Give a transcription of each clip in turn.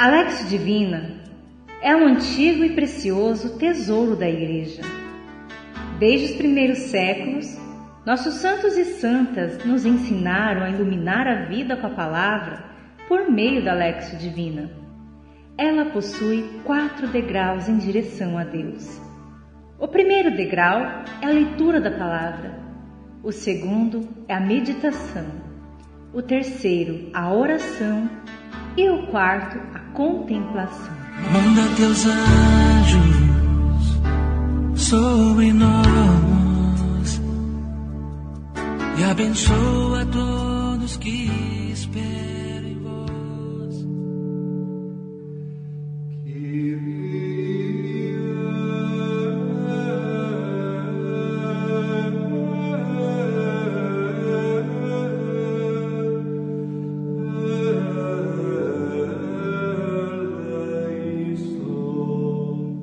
A Lex Divina é um antigo e precioso tesouro da Igreja. Desde os primeiros séculos, nossos santos e santas nos ensinaram a iluminar a vida com a palavra por meio da Lexo Divina. Ela possui quatro degraus em direção a Deus. O primeiro degrau é a leitura da palavra. O segundo é a meditação. O terceiro, a oração. E o quarto, a contemplação. Manda teus anjos sobre nós e abençoa todos que esperam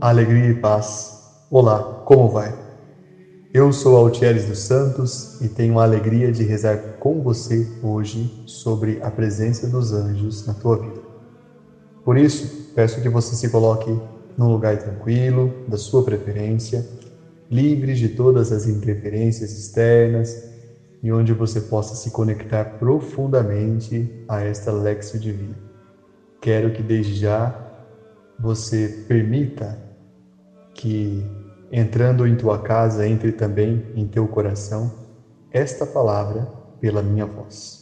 Alegria e paz. Olá, como vai? Eu sou Altieres dos Santos e tenho a alegria de rezar com você hoje sobre a presença dos anjos na tua vida. Por isso, peço que você se coloque num lugar tranquilo, da sua preferência, livre de todas as interferências externas e onde você possa se conectar profundamente a esta Lexio Divina. Quero que desde já você permita que entrando em tua casa entre também em teu coração esta palavra pela minha voz.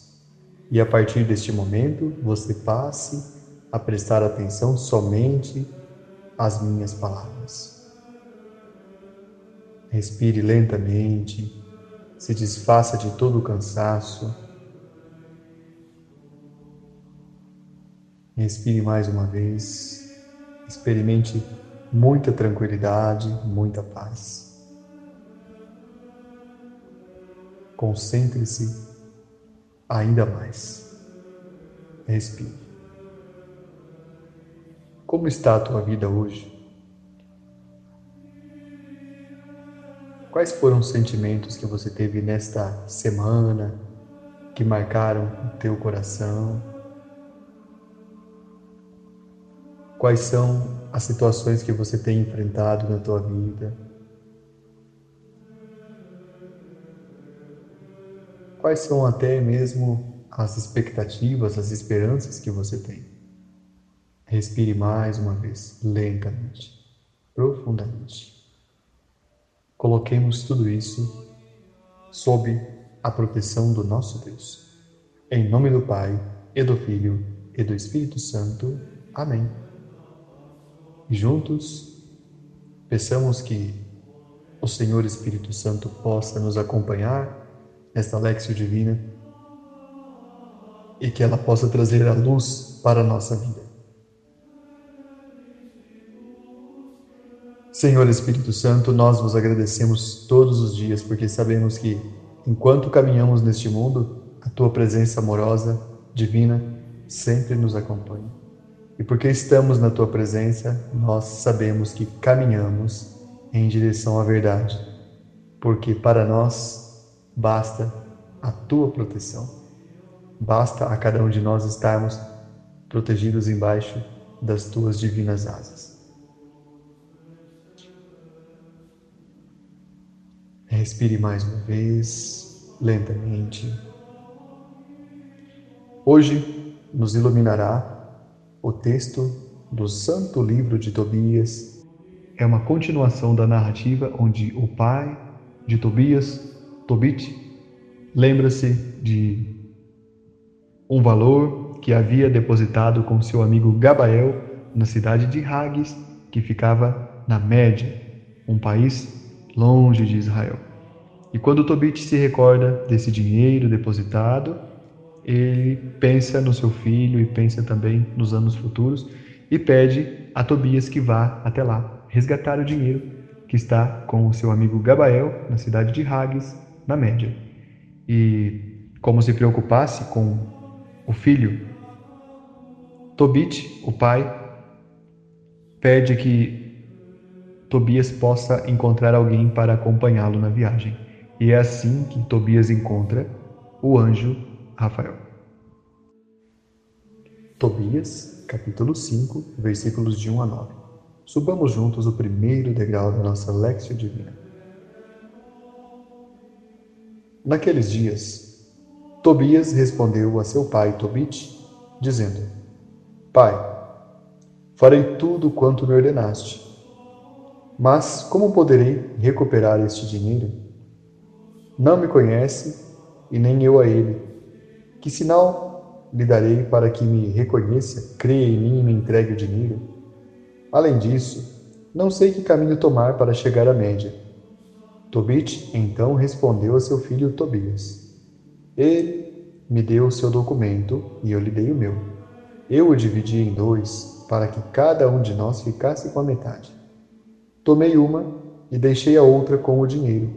E a partir deste momento você passe a prestar atenção somente às minhas palavras. Respire lentamente, se desfaça de todo o cansaço. Respire mais uma vez, experimente muita tranquilidade, muita paz. Concentre-se ainda mais. Respire. Como está a tua vida hoje? Quais foram os sentimentos que você teve nesta semana que marcaram o teu coração? Quais são as situações que você tem enfrentado na tua vida? Quais são até mesmo as expectativas, as esperanças que você tem? Respire mais uma vez, lentamente, profundamente. Coloquemos tudo isso sob a proteção do nosso Deus. Em nome do Pai, e do Filho, e do Espírito Santo. Amém. Juntos, peçamos que o Senhor Espírito Santo possa nos acompanhar nesta Lexio Divina e que ela possa trazer a luz para a nossa vida. Senhor Espírito Santo, nós vos agradecemos todos os dias porque sabemos que, enquanto caminhamos neste mundo, a tua presença amorosa, divina, sempre nos acompanha. E porque estamos na tua presença, nós sabemos que caminhamos em direção à verdade, porque para nós basta a tua proteção. Basta a cada um de nós estarmos protegidos embaixo das tuas divinas asas. Respire mais uma vez, lentamente. Hoje nos iluminará o texto do Santo Livro de Tobias. É uma continuação da narrativa onde o pai de Tobias, Tobit, lembra-se de um valor que havia depositado com seu amigo Gabael na cidade de Hages, que ficava na Média, um país longe de Israel. E quando Tobit se recorda desse dinheiro depositado, ele pensa no seu filho e pensa também nos anos futuros e pede a Tobias que vá até lá resgatar o dinheiro que está com o seu amigo Gabael na cidade de Hages, na Média. E como se preocupasse com o filho, Tobit, o pai, pede que Tobias possa encontrar alguém para acompanhá-lo na viagem. E é assim que Tobias encontra o anjo Rafael. Tobias, capítulo 5, versículos de 1 a 9. Subamos juntos o primeiro degrau da nossa Lexio Divina. Naqueles dias, Tobias respondeu a seu pai Tobit, dizendo: Pai, farei tudo quanto me ordenaste. Mas como poderei recuperar este dinheiro? Não me conhece e nem eu a ele. Que sinal lhe darei para que me reconheça, creia em mim e me entregue o dinheiro? Além disso, não sei que caminho tomar para chegar à média. Tobit então respondeu a seu filho Tobias. Ele me deu o seu documento e eu lhe dei o meu. Eu o dividi em dois para que cada um de nós ficasse com a metade. Tomei uma e deixei a outra com o dinheiro.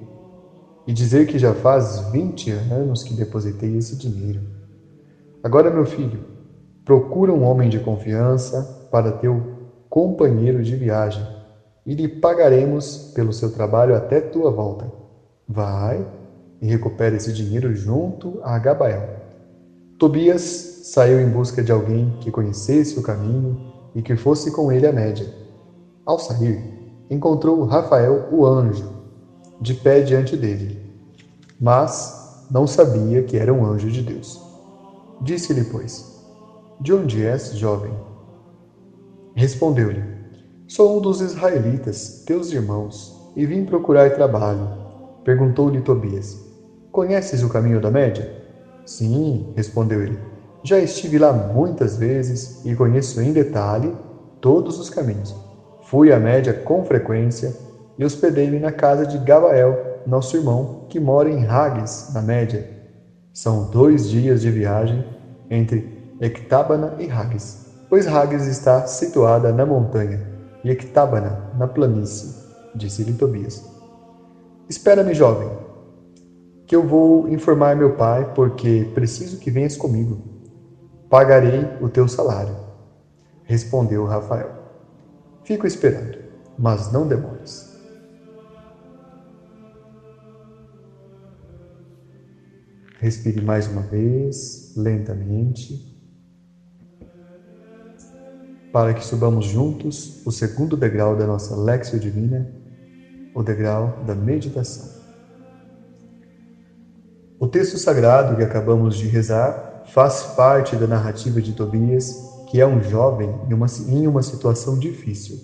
E dizer que já faz vinte anos que depositei esse dinheiro Agora, meu filho, procura um homem de confiança para teu companheiro de viagem e lhe pagaremos pelo seu trabalho até tua volta. Vai e recupera esse dinheiro junto a Gabael. Tobias saiu em busca de alguém que conhecesse o caminho e que fosse com ele à média. Ao sair, encontrou Rafael, o anjo, de pé diante dele, mas não sabia que era um anjo de Deus. Disse-lhe, pois: De onde és, jovem? Respondeu-lhe: Sou um dos israelitas, teus irmãos, e vim procurar trabalho. Perguntou-lhe Tobias: Conheces o caminho da Média? Sim, respondeu ele. Já estive lá muitas vezes e conheço em detalhe todos os caminhos. Fui à Média com frequência e hospedei-me na casa de Gabael, nosso irmão, que mora em Ragues, na Média são dois dias de viagem entre Ectábana e Hages, pois Hages está situada na montanha e Ectábana na planície, disse-lhe Tobias. Espera-me, jovem, que eu vou informar meu pai, porque preciso que venhas comigo. Pagarei o teu salário. Respondeu Rafael. Fico esperando, mas não demores. Respire mais uma vez, lentamente, para que subamos juntos o segundo degrau da nossa Lexio Divina, o degrau da meditação. O texto sagrado que acabamos de rezar faz parte da narrativa de Tobias, que é um jovem em uma, em uma situação difícil.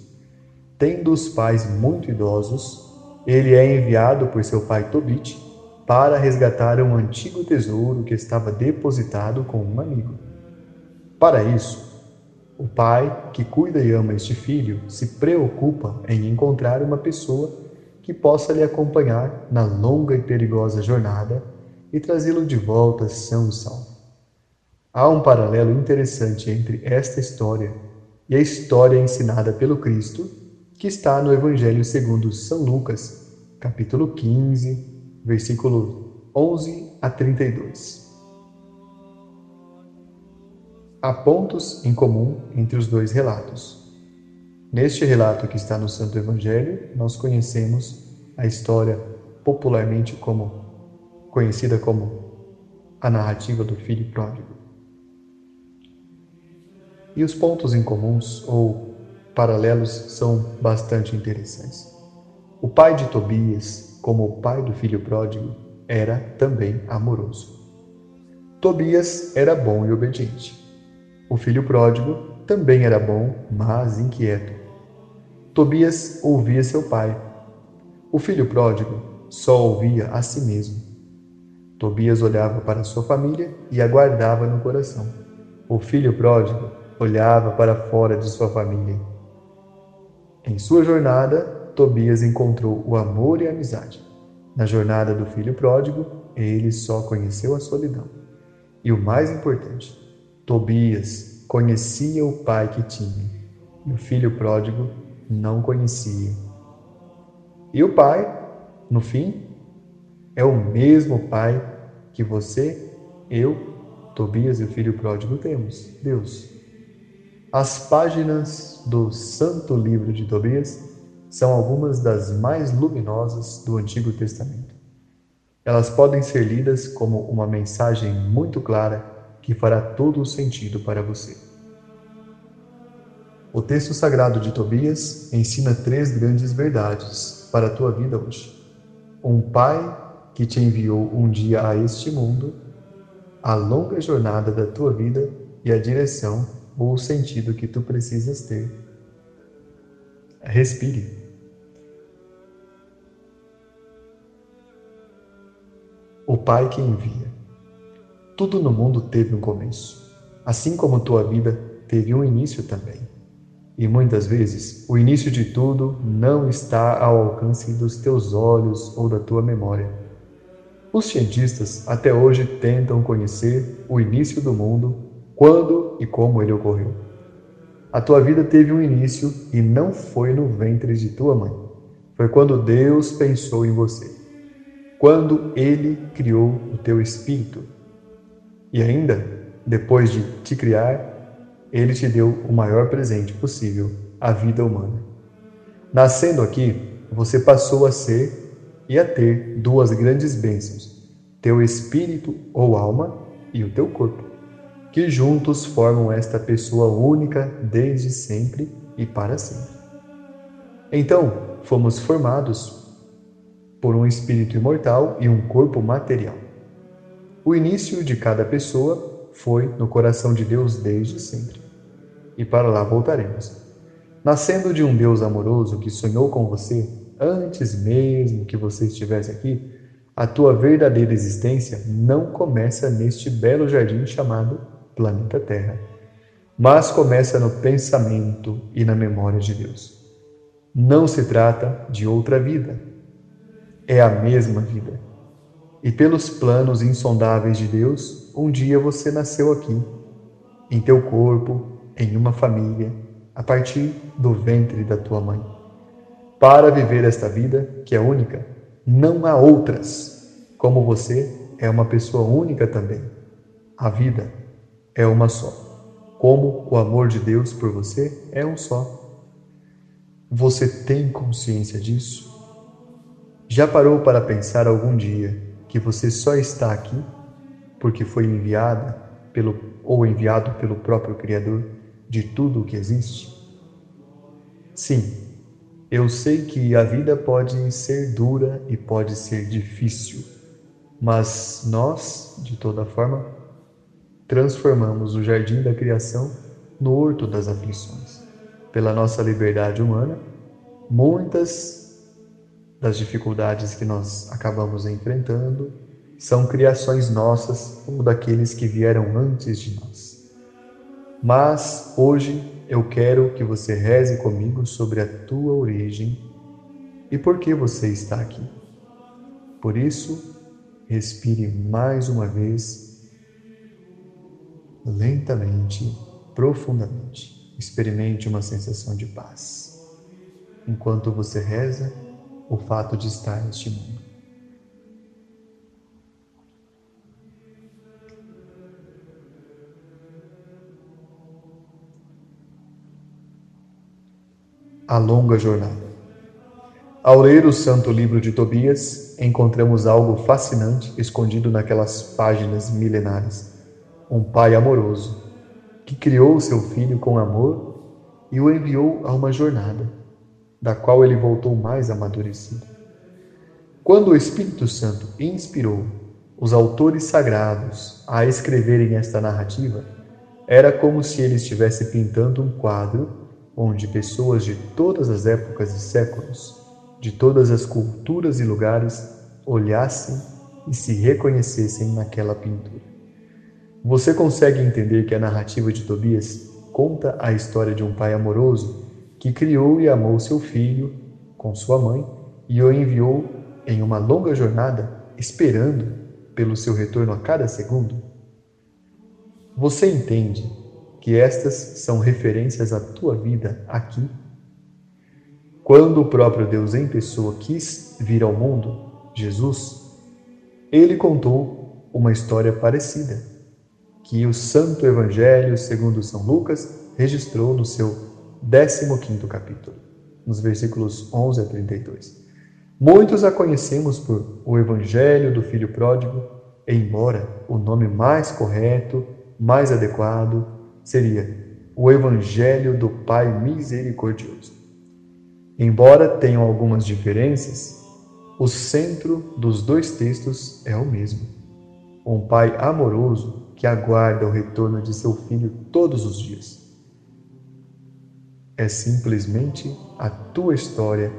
Tendo os pais muito idosos, ele é enviado por seu pai Tobit para resgatar um antigo tesouro que estava depositado com um amigo. Para isso, o pai, que cuida e ama este filho, se preocupa em encontrar uma pessoa que possa lhe acompanhar na longa e perigosa jornada e trazê-lo de volta são e salvo. Há um paralelo interessante entre esta história e a história ensinada pelo Cristo, que está no Evangelho segundo São Lucas, capítulo 15, versículo 11 a 32. Há pontos em comum entre os dois relatos. Neste relato que está no Santo Evangelho, nós conhecemos a história popularmente como conhecida como a narrativa do filho pródigo. E os pontos em comuns ou paralelos são bastante interessantes. O pai de Tobias como o pai do filho pródigo, era também amoroso. Tobias era bom e obediente. O filho pródigo também era bom, mas inquieto. Tobias ouvia seu pai. O filho pródigo só ouvia a si mesmo. Tobias olhava para sua família e aguardava no coração. O filho pródigo olhava para fora de sua família. Em sua jornada, Tobias encontrou o amor e a amizade. Na jornada do filho pródigo, ele só conheceu a solidão. E o mais importante, Tobias conhecia o pai que tinha, e o filho pródigo não conhecia. E o pai, no fim, é o mesmo pai que você, eu, Tobias e o filho pródigo temos, Deus. As páginas do Santo Livro de Tobias são algumas das mais luminosas do Antigo Testamento. Elas podem ser lidas como uma mensagem muito clara que fará todo o sentido para você. O texto sagrado de Tobias ensina três grandes verdades para a tua vida hoje. Um pai que te enviou um dia a este mundo, a longa jornada da tua vida e a direção ou o sentido que tu precisas ter. Respire. O Pai que envia. Tudo no mundo teve um começo, assim como tua vida teve um início também. E muitas vezes o início de tudo não está ao alcance dos teus olhos ou da tua memória. Os cientistas até hoje tentam conhecer o início do mundo, quando e como ele ocorreu. A tua vida teve um início e não foi no ventre de tua mãe. Foi quando Deus pensou em você. Quando ele criou o teu espírito. E ainda, depois de te criar, ele te deu o maior presente possível, a vida humana. Nascendo aqui, você passou a ser e a ter duas grandes bênçãos: teu espírito ou alma e o teu corpo, que juntos formam esta pessoa única desde sempre e para sempre. Então, fomos formados por um espírito imortal e um corpo material. O início de cada pessoa foi no coração de Deus desde sempre e para lá voltaremos. Nascendo de um Deus amoroso que sonhou com você antes mesmo que você estivesse aqui, a tua verdadeira existência não começa neste belo jardim chamado planeta Terra, mas começa no pensamento e na memória de Deus. Não se trata de outra vida, é a mesma vida. E pelos planos insondáveis de Deus, um dia você nasceu aqui, em teu corpo, em uma família, a partir do ventre da tua mãe. Para viver esta vida, que é única, não há outras. Como você é uma pessoa única também. A vida é uma só. Como o amor de Deus por você é um só. Você tem consciência disso? Já parou para pensar algum dia que você só está aqui porque foi enviada pelo ou enviado pelo próprio Criador de tudo o que existe? Sim, eu sei que a vida pode ser dura e pode ser difícil, mas nós, de toda forma, transformamos o jardim da criação no horto das aflições. Pela nossa liberdade humana, muitas das dificuldades que nós acabamos enfrentando são criações nossas ou daqueles que vieram antes de nós. Mas hoje eu quero que você reze comigo sobre a tua origem e por que você está aqui. Por isso, respire mais uma vez, lentamente, profundamente. Experimente uma sensação de paz. Enquanto você reza, o fato de estar neste mundo. A longa jornada. Ao ler o Santo Livro de Tobias, encontramos algo fascinante escondido naquelas páginas milenares. Um pai amoroso que criou seu filho com amor e o enviou a uma jornada, da qual ele voltou mais amadurecido. Quando o Espírito Santo inspirou os autores sagrados a escreverem esta narrativa, era como se ele estivesse pintando um quadro onde pessoas de todas as épocas e séculos, de todas as culturas e lugares, olhassem e se reconhecessem naquela pintura. Você consegue entender que a narrativa de Tobias conta a história de um pai amoroso que criou e amou seu filho com sua mãe e o enviou em uma longa jornada esperando pelo seu retorno a cada segundo? Você entende que estas são referências à tua vida aqui. Quando o próprio Deus em pessoa quis vir ao mundo, Jesus, ele contou uma história parecida, que o Santo Evangelho, segundo São Lucas, registrou no seu 15 capítulo, nos versículos 11 a 32. Muitos a conhecemos por o Evangelho do Filho Pródigo, embora o nome mais correto, mais adequado, seria o Evangelho do Pai Misericordioso. Embora tenham algumas diferenças, o centro dos dois textos é o mesmo. Um pai amoroso que aguarda o retorno de seu filho todos os dias. É simplesmente a tua história,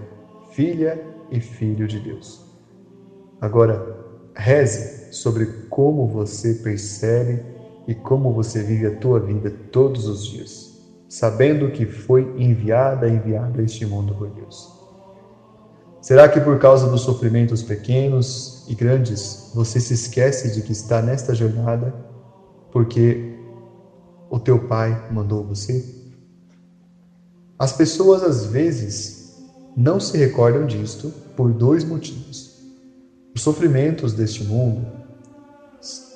filha e filho de Deus. Agora, reze sobre como você percebe e como você vive a tua vida todos os dias, sabendo que foi enviada, enviado a este mundo por Deus. Será que por causa dos sofrimentos pequenos e grandes, você se esquece de que está nesta jornada porque o teu pai mandou você? As pessoas às vezes não se recordam disto por dois motivos. Os sofrimentos deste mundo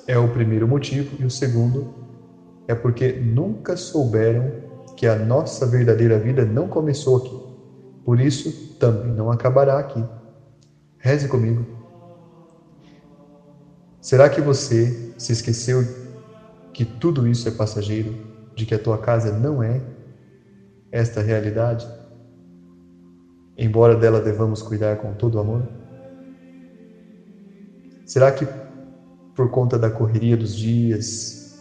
é o primeiro motivo e o segundo é porque nunca souberam que a nossa verdadeira vida não começou aqui. Por isso, também não acabará aqui. Reze comigo. Será que você se esqueceu que tudo isso é passageiro, de que a tua casa não é esta realidade? Embora dela devamos cuidar com todo amor? Será que por conta da correria dos dias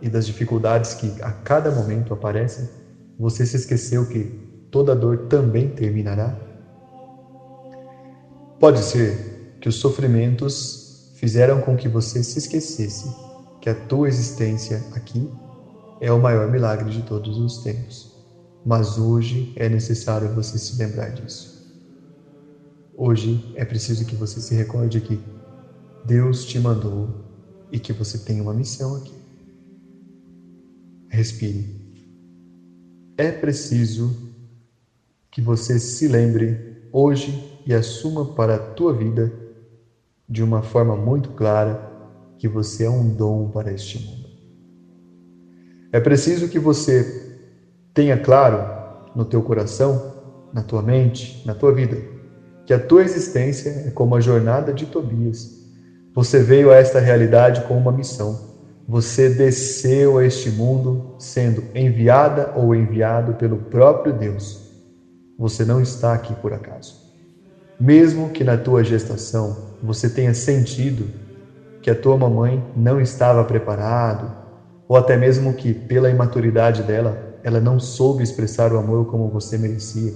e das dificuldades que a cada momento aparecem, você se esqueceu que toda dor também terminará? Pode ser que os sofrimentos fizeram com que você se esquecesse que a tua existência aqui é o maior milagre de todos os tempos. Mas hoje é necessário você se lembrar disso. Hoje é preciso que você se recorde que Deus te mandou e que você tem uma missão aqui. Respire. É preciso que você se lembre hoje e assuma para a tua vida de uma forma muito clara que você é um dom para este mundo. É preciso que você tenha claro no teu coração, na tua mente, na tua vida, que a tua existência é como a jornada de Tobias. Você veio a esta realidade com uma missão. Você desceu a este mundo sendo enviada ou enviado pelo próprio Deus você não está aqui por acaso. Mesmo que na tua gestação você tenha sentido que a tua mamãe não estava preparado, ou até mesmo que pela imaturidade dela, ela não soube expressar o amor como você merecia,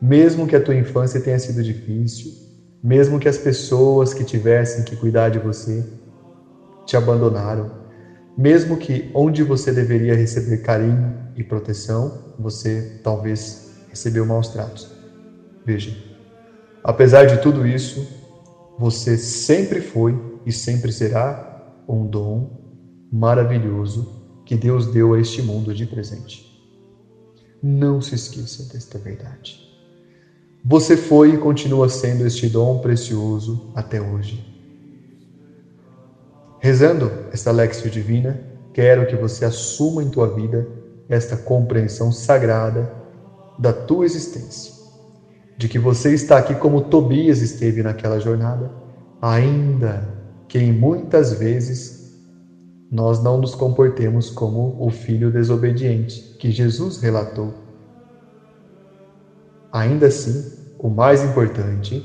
mesmo que a tua infância tenha sido difícil, mesmo que as pessoas que tivessem que cuidar de você te abandonaram, mesmo que onde você deveria receber carinho e proteção, você talvez recebeu maus tratos. Veja, apesar de tudo isso, você sempre foi e sempre será um dom maravilhoso que Deus deu a este mundo de presente. Não se esqueça desta verdade. Você foi e continua sendo este dom precioso até hoje. Rezando esta Lexio Divina, quero que você assuma em tua vida esta compreensão sagrada da tua existência, de que você está aqui como Tobias esteve naquela jornada, ainda que em muitas vezes nós não nos comportemos como o filho desobediente que Jesus relatou. Ainda assim, o mais importante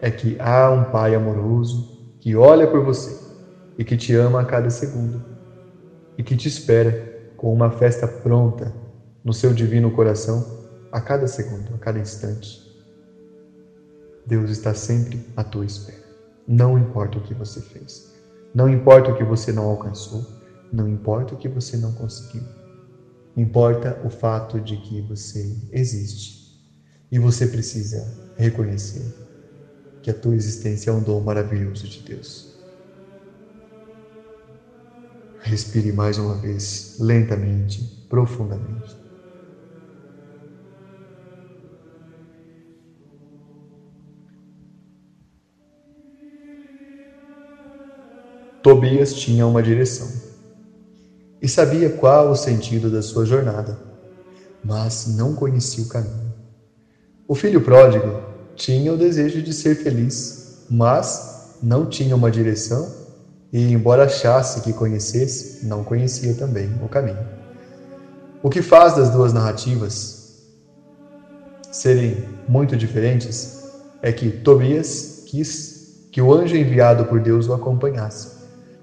é que há um Pai amoroso que olha por você e que te ama a cada segundo e que te espera com uma festa pronta no seu divino coração a cada segundo, a cada instante. Deus está sempre à tua espera. Não importa o que você fez, não importa o que você não alcançou, não importa o que você não conseguiu. Importa o fato de que você existe e você precisa reconhecer que a tua existência é um dom maravilhoso de Deus. Respire mais uma vez, lentamente, profundamente. Tobias tinha uma direção e sabia qual o sentido da sua jornada, mas não conhecia o caminho. O filho pródigo tinha o desejo de ser feliz, mas não tinha uma direção e, embora achasse que conhecesse, não conhecia também o caminho. O que faz das duas narrativas serem muito diferentes é que Tobias quis que o anjo enviado por Deus o acompanhasse.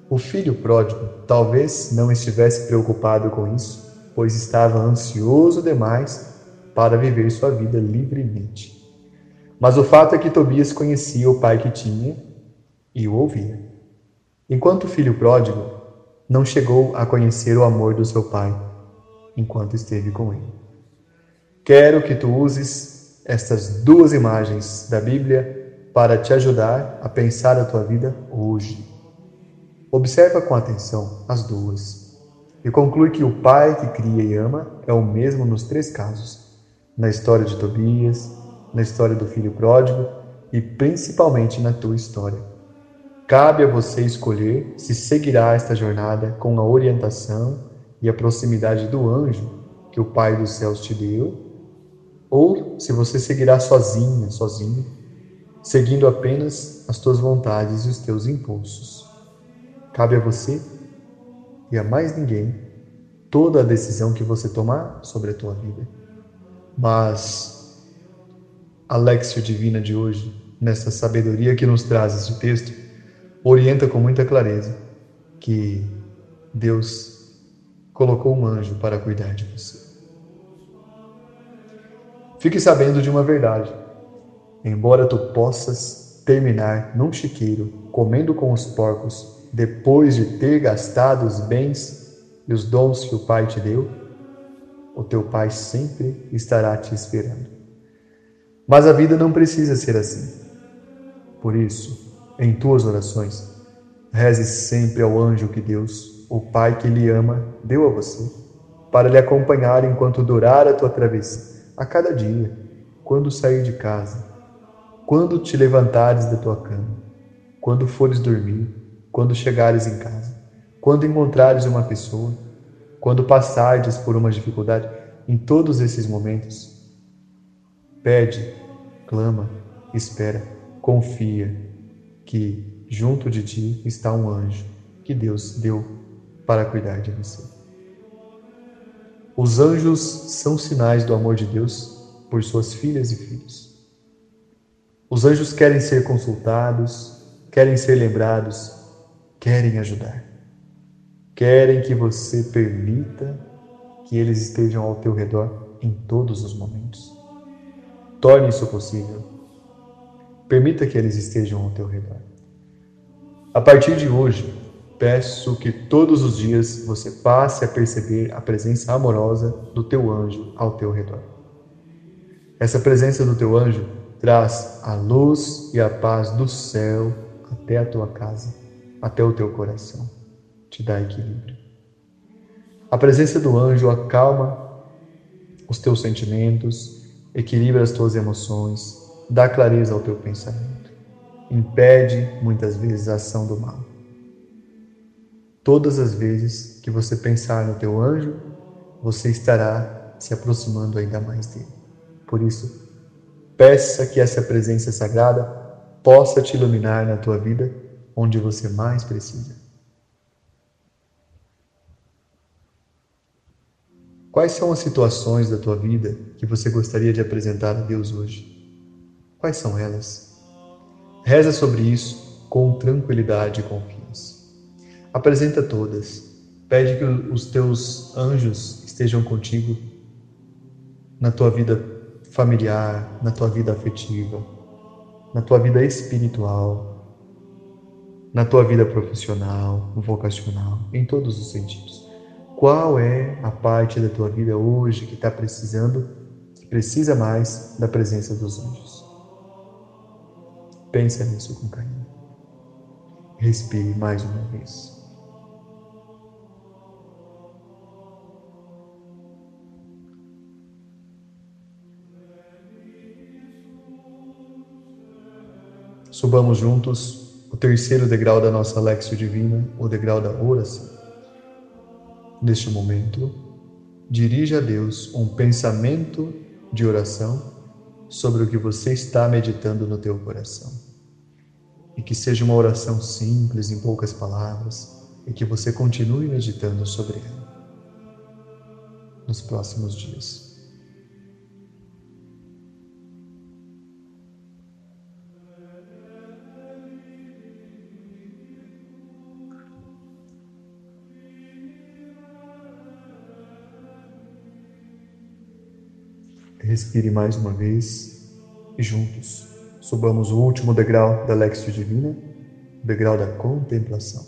O filho pródigo talvez não estivesse preocupado com isso, pois estava ansioso demais para viver sua vida livremente. Mas o fato é que Tobias conhecia o pai que tinha e o ouvia. Enquanto o filho pródigo não chegou a conhecer o amor do seu pai enquanto esteve com ele. Quero que tu uses estas duas imagens da Bíblia para te ajudar a pensar a tua vida hoje. Observa com atenção as duas e conclui que o pai que cria e ama é o mesmo nos três casos: na história de Tobias, na história do filho pródigo e principalmente na tua história. Cabe a você escolher se seguirá esta jornada com a orientação e a proximidade do anjo que o Pai dos céus te deu, ou se você seguirá sozinha, sozinho, seguindo apenas as tuas vontades e os teus impulsos. Cabe a você e a mais ninguém toda a decisão que você tomar sobre a tua vida. Mas a Lexio Divina de hoje, nessa sabedoria que nos traz esse texto, orienta com muita clareza que Deus colocou um anjo para cuidar de você. Fique sabendo de uma verdade. Embora tu possas terminar num chiqueiro comendo com os porcos depois de ter gastado os bens e os dons que o Pai te deu, o teu Pai sempre estará te esperando. Mas a vida não precisa ser assim. Por isso, em tuas orações, reze sempre ao anjo que Deus, o Pai que lhe ama, deu a você, para lhe acompanhar enquanto durar a tua travessia, a cada dia, quando sair de casa, quando te levantares da tua cama, quando fores dormir, quando chegares em casa, quando encontrares uma pessoa, quando passares por uma dificuldade, em todos esses momentos, Pede, clama, espera, confia que junto de ti está um anjo que Deus deu para cuidar de você. Os anjos são sinais do amor de Deus por suas filhas e filhos. Os anjos querem ser consultados, querem ser lembrados, querem ajudar. Querem que você permita que eles estejam ao teu redor em todos os momentos. Torne isso possível. Permita que eles estejam ao teu redor. A partir de hoje, peço que todos os dias você passe a perceber a presença amorosa do teu anjo ao teu redor. Essa presença do teu anjo traz a luz e a paz do céu até a tua casa, até o teu coração. Te dá equilíbrio. A presença do anjo acalma os teus sentimentos, equilibra as tuas emoções, dá clareza ao teu pensamento, impede muitas vezes a ação do mal. Todas as vezes que você pensar no teu anjo, você estará se aproximando ainda mais dele. Por isso, peça que essa presença sagrada possa te iluminar na tua vida onde você mais precisa. Quais são as situações da tua vida que você gostaria de apresentar a Deus hoje? Quais são elas? Reza sobre isso com tranquilidade e confiança. Apresenta todas. Pede que os teus anjos estejam contigo na tua vida familiar, na tua vida afetiva, na tua vida espiritual, na tua vida profissional, vocacional, em todos os sentidos. Qual é a parte da tua vida hoje que está precisando, que precisa mais da presença dos anjos? Pensa nisso com carinho. Respire mais uma vez. Subamos juntos terceiro degrau da nossa Lexio Divina, o degrau da oração. Neste momento, dirija a Deus um pensamento de oração sobre o que você está meditando no teu coração. E que seja uma oração simples, em poucas palavras, e que você continue meditando sobre ela. nos próximos dias. Respire mais uma vez e juntos subamos o último degrau da Lexio Divina, o degrau da contemplação.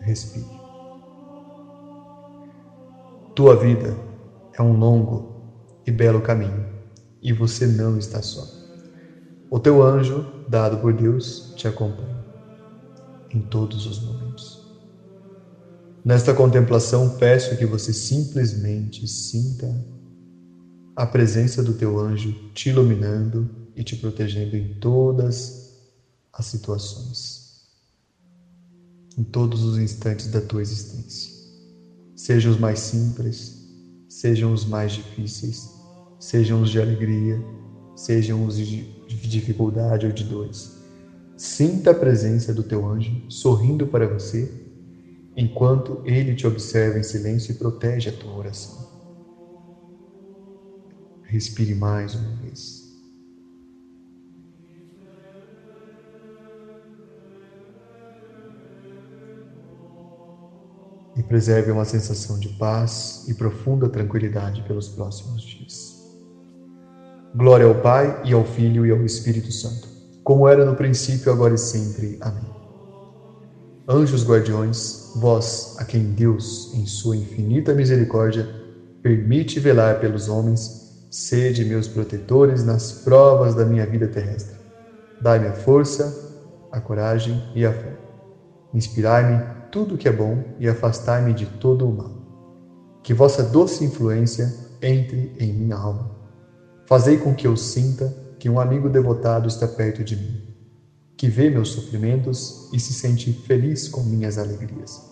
Respire. Tua vida é um longo e belo caminho e você não está só. O teu anjo, dado por Deus, te acompanha em todos os momentos. Nesta contemplação, peço que você simplesmente sinta a presença do teu anjo te iluminando e te protegendo em todas as situações, em todos os instantes da tua existência. Sejam os mais simples, sejam os mais difíceis, sejam os de alegria, sejam os de dificuldade ou de dores. Sinta a presença do teu anjo sorrindo para você, enquanto ele te observa em silêncio e protege a tua oração. Respire mais uma vez. E preserve uma sensação de paz e profunda tranquilidade pelos próximos dias. Glória ao Pai, e ao Filho, e ao Espírito Santo, como era no princípio, agora e sempre. Amém. Anjos guardiões, vós, a quem Deus, em sua infinita misericórdia, permite velar pelos homens, Sede meus protetores nas provas da minha vida terrestre. Dai-me a força, a coragem e a fé. Inspirai-me tudo o que é bom e afastai-me de todo o mal. Que vossa doce influência entre em minha alma. Fazei com que eu sinta que um amigo devotado está perto de mim, que vê meus sofrimentos e se sente feliz com minhas alegrias.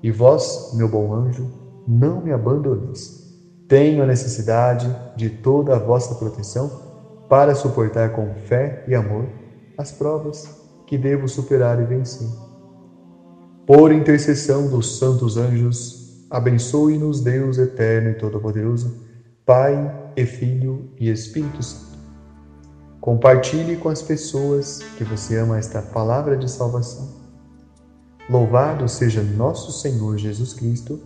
E vós, meu bom anjo, não me abandoneis tenho a necessidade de toda a vossa proteção para suportar com fé e amor as provas que devo superar e vencer. Por intercessão dos santos anjos, abençoe-nos Deus eterno e todo-poderoso, Pai e Filho e Espírito Santo. Compartilhe com as pessoas que você ama esta palavra de salvação. Louvado seja nosso Senhor Jesus Cristo,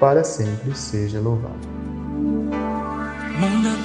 para sempre seja louvado